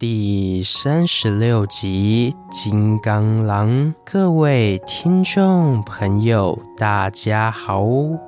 第三十六集《金刚狼》，各位听众朋友，大家好，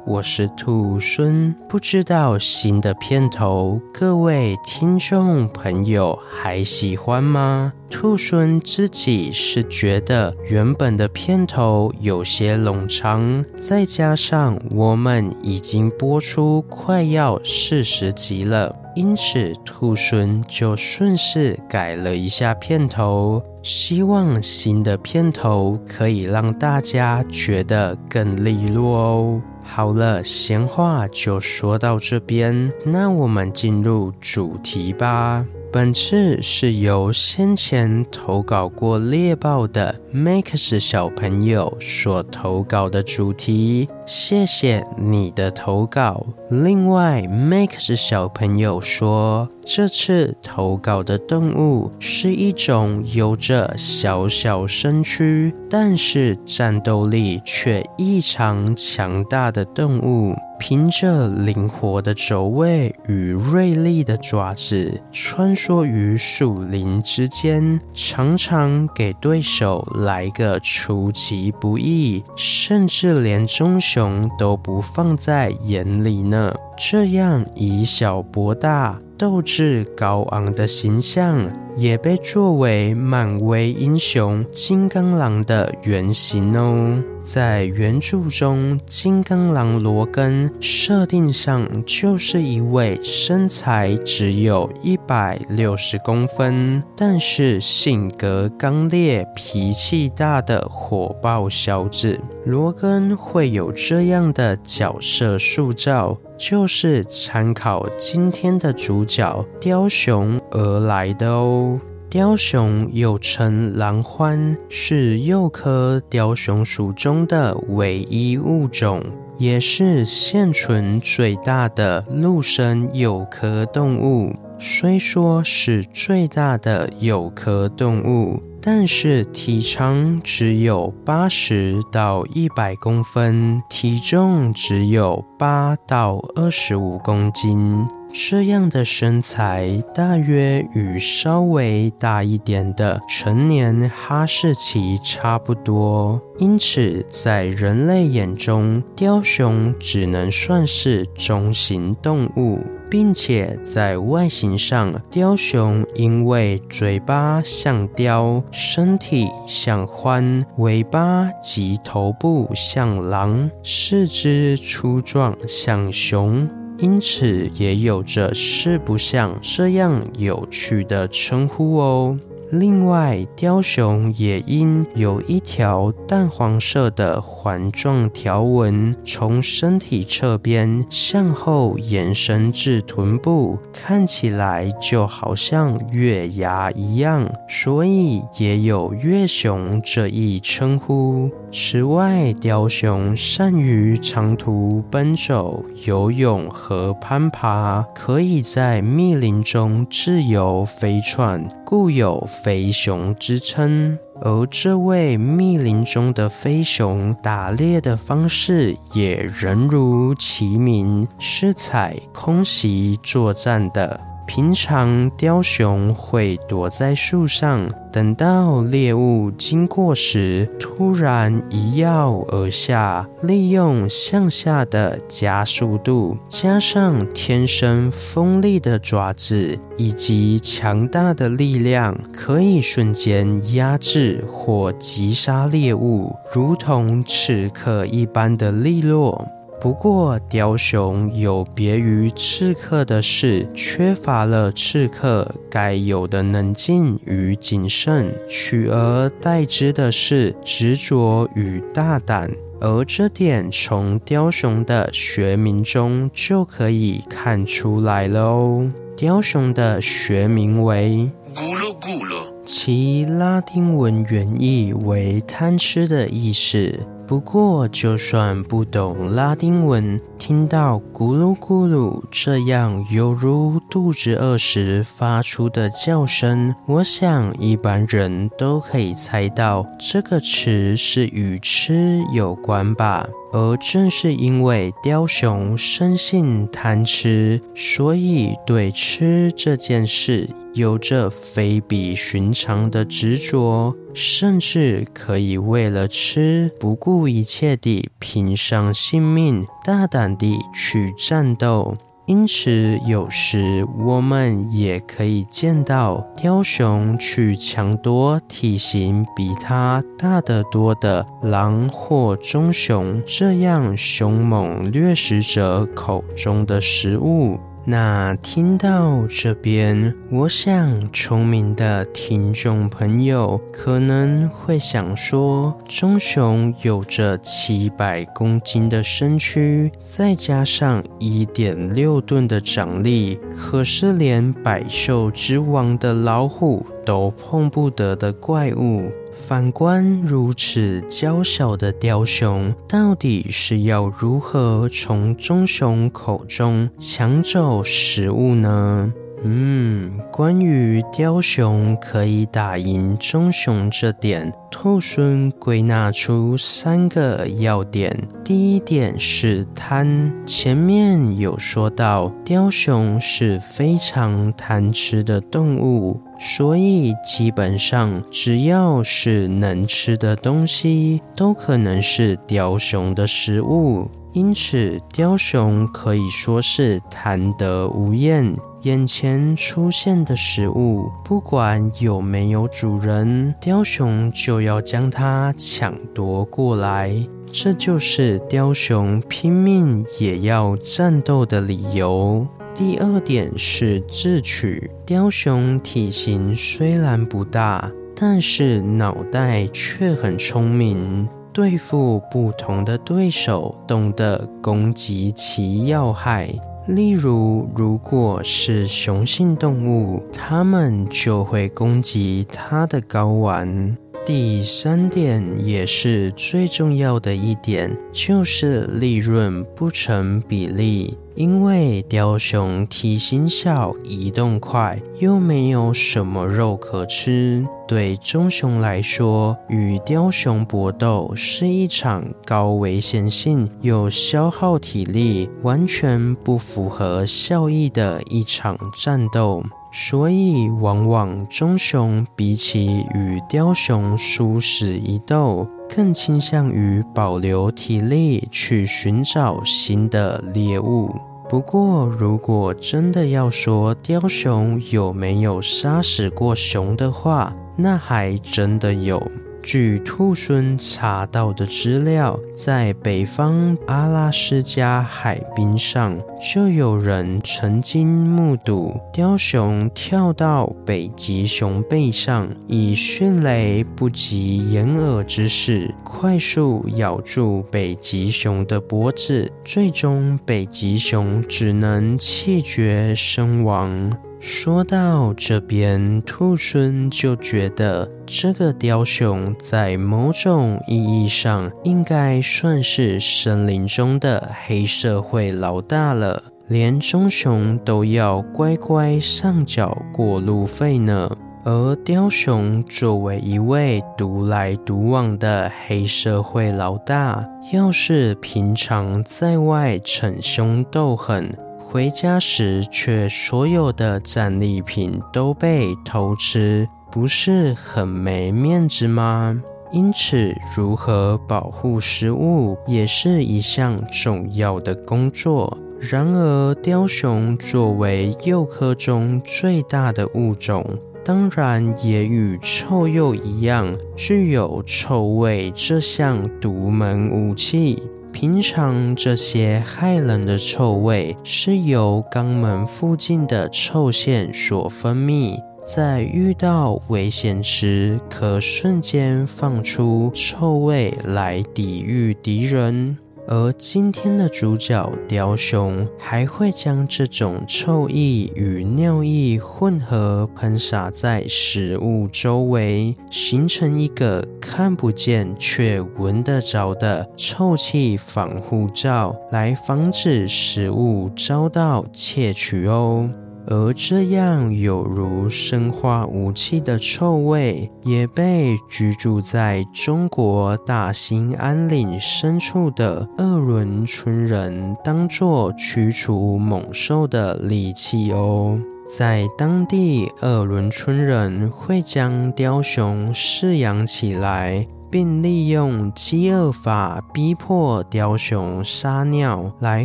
我是兔孙。不知道新的片头，各位听众朋友还喜欢吗？兔孙自己是觉得原本的片头有些冗长，再加上我们已经播出快要四十集了。因此，兔猻就顺势改了一下片头，希望新的片头可以让大家觉得更利落哦。好了，闲话就说到这边，那我们进入主题吧。本次是由先前投稿过猎豹的 Max 小朋友所投稿的主题，谢谢你的投稿。另外，Max 小朋友说，这次投稿的动物是一种有着小小身躯，但是战斗力却异常强大的动物。凭着灵活的走位与锐利的爪子，穿梭于树林之间，常常给对手来个出其不意，甚至连棕熊都不放在眼里呢。这样以小博大，斗志高昂的形象，也被作为漫威英雄金刚狼的原型哦。在原著中，金刚狼罗根设定上就是一位身材只有一百六十公分，但是性格刚烈、脾气大的火爆小子。罗根会有这样的角色塑造，就是参考今天的主角雕熊而来的哦。雕熊又称狼獾，是鼬科雕熊属中的唯一物种，也是现存最大的陆生鼬科动物。虽说是最大的有壳动物。但是体长只有八十到一百公分，体重只有八到二十五公斤，这样的身材大约与稍微大一点的成年哈士奇差不多。因此，在人类眼中，雕熊只能算是中型动物。并且在外形上，雕熊因为嘴巴像雕，身体像獾，尾巴及头部像狼，四肢粗壮像熊，因此也有着四不像这样有趣的称呼哦。另外，雕熊也因有一条淡黄色的环状条纹从身体侧边向后延伸至臀部，看起来就好像月牙一样，所以也有月熊这一称呼。此外，雕熊善于长途奔走、游泳和攀爬，可以在密林中自由飞窜，故有飞熊之称。而这位密林中的飞熊，打猎的方式也人如其名，是采空袭作战的。平常雕熊会躲在树上，等到猎物经过时，突然一跃而下，利用向下的加速度，加上天生锋利的爪子以及强大的力量，可以瞬间压制或击杀猎物，如同刺客一般的利落。不过，雕熊有别于刺客的是，缺乏了刺客该有的冷静与谨慎，取而代之的是执着与大胆。而这点从雕熊的学名中就可以看出来了哦。雕熊的学名为咕噜咕噜，其拉丁文原意为贪吃的意思。不过，就算不懂拉丁文，听到咕噜咕噜这样犹如肚子饿时发出的叫声，我想一般人都可以猜到这个词是与吃有关吧。而正是因为雕熊生性贪吃，所以对吃这件事有着非比寻常的执着，甚至可以为了吃不顾一切地拼上性命，大胆地去战斗。因此，有时我们也可以见到雕熊去抢夺体型比它大得多的狼或棕熊这样凶猛掠食者口中的食物。那听到这边，我想聪明的听众朋友可能会想说：棕熊有着七百公斤的身躯，再加上一点六吨的掌力，可是连百兽之王的老虎都碰不得的怪物。反观如此娇小的雕熊，到底是要如何从棕熊口中抢走食物呢？嗯，关于雕熊可以打赢棕熊这点，兔猻归纳出三个要点。第一点是贪，前面有说到，雕熊是非常贪吃的动物，所以基本上只要是能吃的东西，都可能是雕熊的食物。因此，雕熊可以说是贪得无厌。眼前出现的食物，不管有没有主人，雕熊就要将它抢夺过来。这就是雕熊拼命也要战斗的理由。第二点是智取，雕熊体型虽然不大，但是脑袋却很聪明，对付不同的对手，懂得攻击其要害。例如，如果是雄性动物，它们就会攻击它的睾丸。第三点也是最重要的一点，就是利润不成比例。因为雕熊体型小，移动快，又没有什么肉可吃，对棕熊来说，与雕熊搏斗是一场高危险性、又消耗体力、完全不符合效益的一场战斗。所以，往往棕熊比起与雕熊殊死一斗，更倾向于保留体力去寻找新的猎物。不过，如果真的要说雕熊有没有杀死过熊的话，那还真的有。据兔猻查到的资料，在北方阿拉斯加海滨上，就有人曾经目睹雕熊跳到北极熊背上，以迅雷不及掩耳之势，快速咬住北极熊的脖子，最终北极熊只能气绝身亡。说到这边，兔猻就觉得这个雕熊在某种意义上应该算是森林中的黑社会老大了，连棕熊都要乖乖上缴过路费呢。而雕熊作为一位独来独往的黑社会老大，要是平常在外逞凶斗狠，回家时，却所有的战利品都被偷吃，不是很没面子吗？因此，如何保护食物也是一项重要的工作。然而，雕熊作为鼬科中最大的物种，当然也与臭鼬一样，具有臭味这项独门武器。平常这些害人的臭味是由肛门附近的臭腺所分泌，在遇到危险时，可瞬间放出臭味来抵御敌人。而今天的主角雕熊还会将这种臭意与尿液混合喷洒在食物周围，形成一个看不见却闻得着的臭气防护罩，来防止食物遭到窃取哦。而这样有如生化武器的臭味，也被居住在中国大兴安岭深处的鄂伦春人当作驱除猛兽的利器哦。在当地，鄂伦春人会将雕熊饲养起来。并利用饥饿法逼迫雕熊撒尿来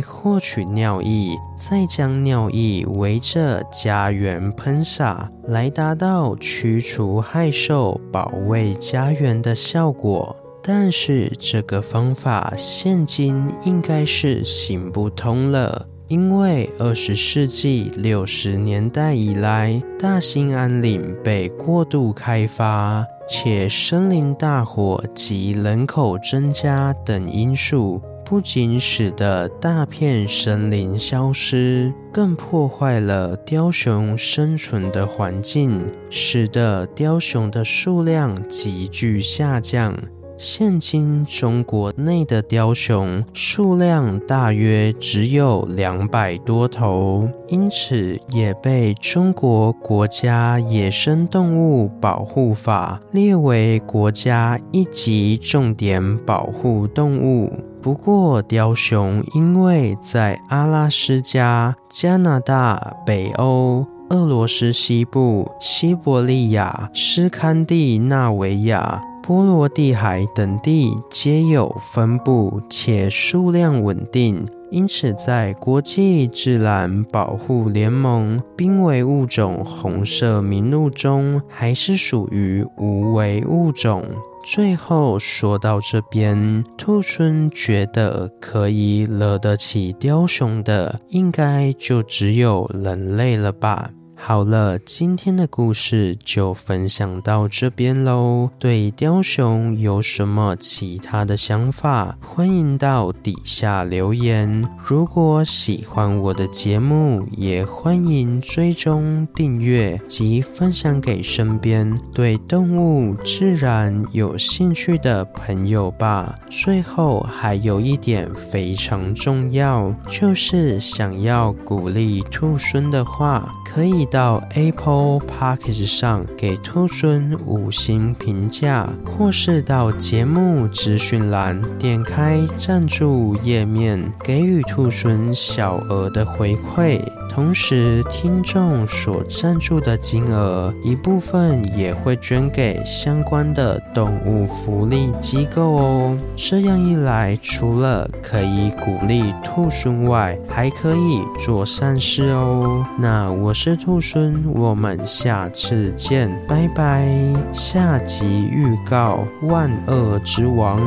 获取尿液，再将尿液围着家园喷洒，来达到驱除害兽、保卫家园的效果。但是这个方法现今应该是行不通了。因为二十世纪六十年代以来，大兴安岭被过度开发，且森林大火及人口增加等因素，不仅使得大片森林消失，更破坏了雕熊生存的环境，使得雕熊的数量急剧下降。现今中国内的雕熊数量大约只有两百多头，因此也被中国国家野生动物保护法列为国家一级重点保护动物。不过，雕熊因为在阿拉斯加、加拿大、北欧、俄罗斯西部、西伯利亚、斯堪的纳维亚。波罗的海等地皆有分布，且数量稳定，因此在国际自然保护联盟濒危物种红色名录中，还是属于无危物种。最后说到这边，兔村觉得可以惹得起雕熊的，应该就只有人类了吧。好了，今天的故事就分享到这边喽。对雕熊有什么其他的想法，欢迎到底下留言。如果喜欢我的节目，也欢迎追踪订阅及分享给身边对动物自然有兴趣的朋友吧。最后还有一点非常重要，就是想要鼓励兔孙的话，可以。到 Apple Podcast 上给兔孙五星评价，或是到节目资讯栏点开赞助页面，给予兔孙小额的回馈。同时，听众所赞助的金额一部分也会捐给相关的动物福利机构哦。这样一来，除了可以鼓励兔猻外，还可以做善事哦。那我是兔猻，我们下次见，拜拜。下集预告：万恶之王。